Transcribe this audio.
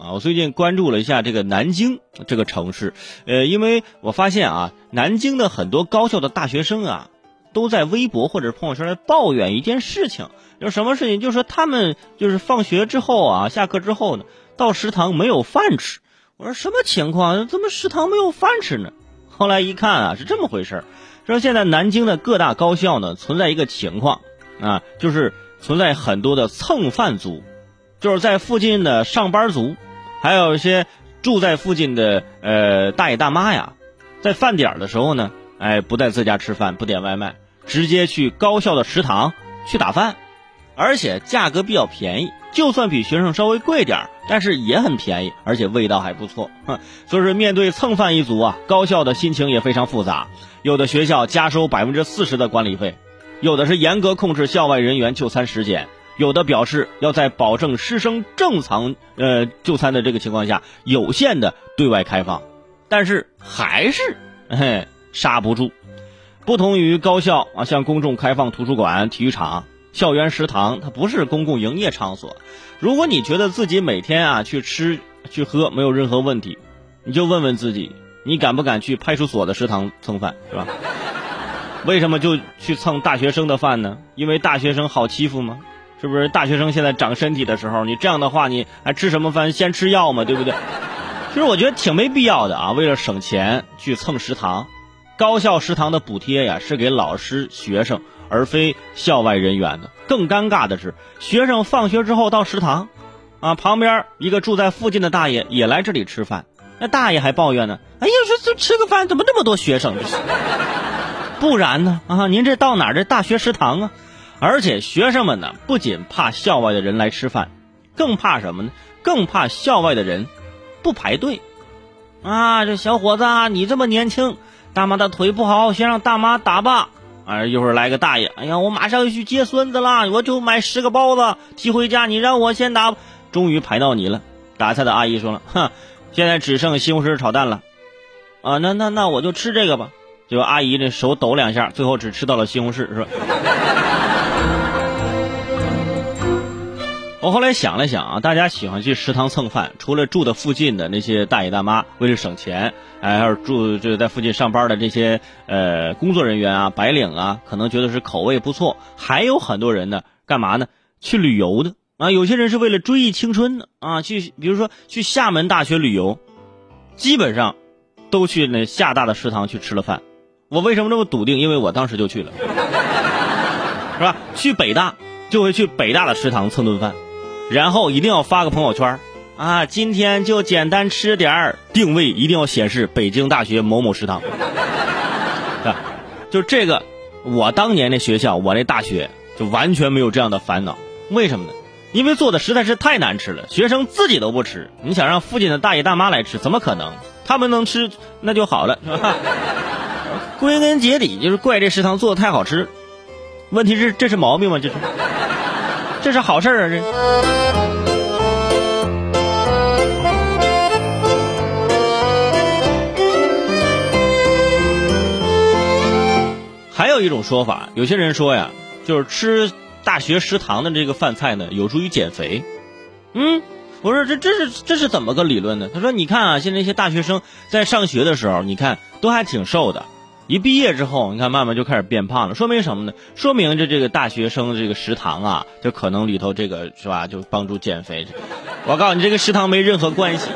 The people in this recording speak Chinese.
啊，我最近关注了一下这个南京这个城市，呃，因为我发现啊，南京的很多高校的大学生啊，都在微博或者朋友圈来抱怨一件事情，就什么事情？就是说他们就是放学之后啊，下课之后呢，到食堂没有饭吃。我说什么情况？怎么食堂没有饭吃呢？后来一看啊，是这么回事说现在南京的各大高校呢，存在一个情况啊，就是存在很多的蹭饭族，就是在附近的上班族。还有一些住在附近的呃大爷大妈呀，在饭点的时候呢，哎，不在自家吃饭，不点外卖，直接去高校的食堂去打饭，而且价格比较便宜，就算比学生稍微贵点但是也很便宜，而且味道还不错。哼，所以说面对蹭饭一族啊，高校的心情也非常复杂。有的学校加收百分之四十的管理费，有的是严格控制校外人员就餐时间。有的表示要在保证师生正常呃就餐的这个情况下，有限的对外开放，但是还是嘿刹不住。不同于高校啊，向公众开放图书馆、体育场、校园食堂，它不是公共营业场所。如果你觉得自己每天啊去吃去喝没有任何问题，你就问问自己，你敢不敢去派出所的食堂蹭饭，是吧？为什么就去蹭大学生的饭呢？因为大学生好欺负吗？是不是大学生现在长身体的时候，你这样的话，你还吃什么饭？先吃药嘛，对不对？其实我觉得挺没必要的啊。为了省钱去蹭食堂，高校食堂的补贴呀是给老师、学生，而非校外人员的。更尴尬的是，学生放学之后到食堂，啊，旁边一个住在附近的大爷也来这里吃饭，那大爷还抱怨呢：“哎呀，这这吃个饭怎么这么多学生？不然呢？啊，您这到哪儿？这大学食堂啊？”而且学生们呢，不仅怕校外的人来吃饭，更怕什么呢？更怕校外的人不排队。啊，这小伙子，你这么年轻，大妈的腿不好，先让大妈打吧。啊，一会儿来个大爷，哎呀，我马上要去接孙子了，我就买十个包子提回家，你让我先打。终于排到你了。打菜的阿姨说了，哼，现在只剩西红柿炒蛋了。啊，那那那我就吃这个吧。结果阿姨这手抖两下，最后只吃到了西红柿，是吧？我后来想了想啊，大家喜欢去食堂蹭饭，除了住的附近的那些大爷大妈为了省钱，还有住就在附近上班的这些呃工作人员啊、白领啊，可能觉得是口味不错。还有很多人呢，干嘛呢？去旅游的啊，有些人是为了追忆青春的啊，去比如说去厦门大学旅游，基本上都去那厦大的食堂去吃了饭。我为什么这么笃定？因为我当时就去了，是吧？去北大就会去北大的食堂蹭顿饭。然后一定要发个朋友圈啊！今天就简单吃点儿，定位一定要显示北京大学某某食堂。啊，就这个，我当年那学校，我那大学就完全没有这样的烦恼。为什么呢？因为做的实在是太难吃了，学生自己都不吃。你想让附近的大爷大妈来吃，怎么可能？他们能吃那就好了，是吧？归根结底就是怪这食堂做的太好吃。问题是这是毛病吗？这是。这是好事啊！这还有一种说法，有些人说呀，就是吃大学食堂的这个饭菜呢，有助于减肥。嗯，我说这这是这是怎么个理论呢？他说，你看啊，现在一些大学生在上学的时候，你看都还挺瘦的。一毕业之后，你看慢慢就开始变胖了，说明什么呢？说明这这个大学生这个食堂啊，就可能里头这个是吧，就帮助减肥。我告诉你，这个食堂没任何关系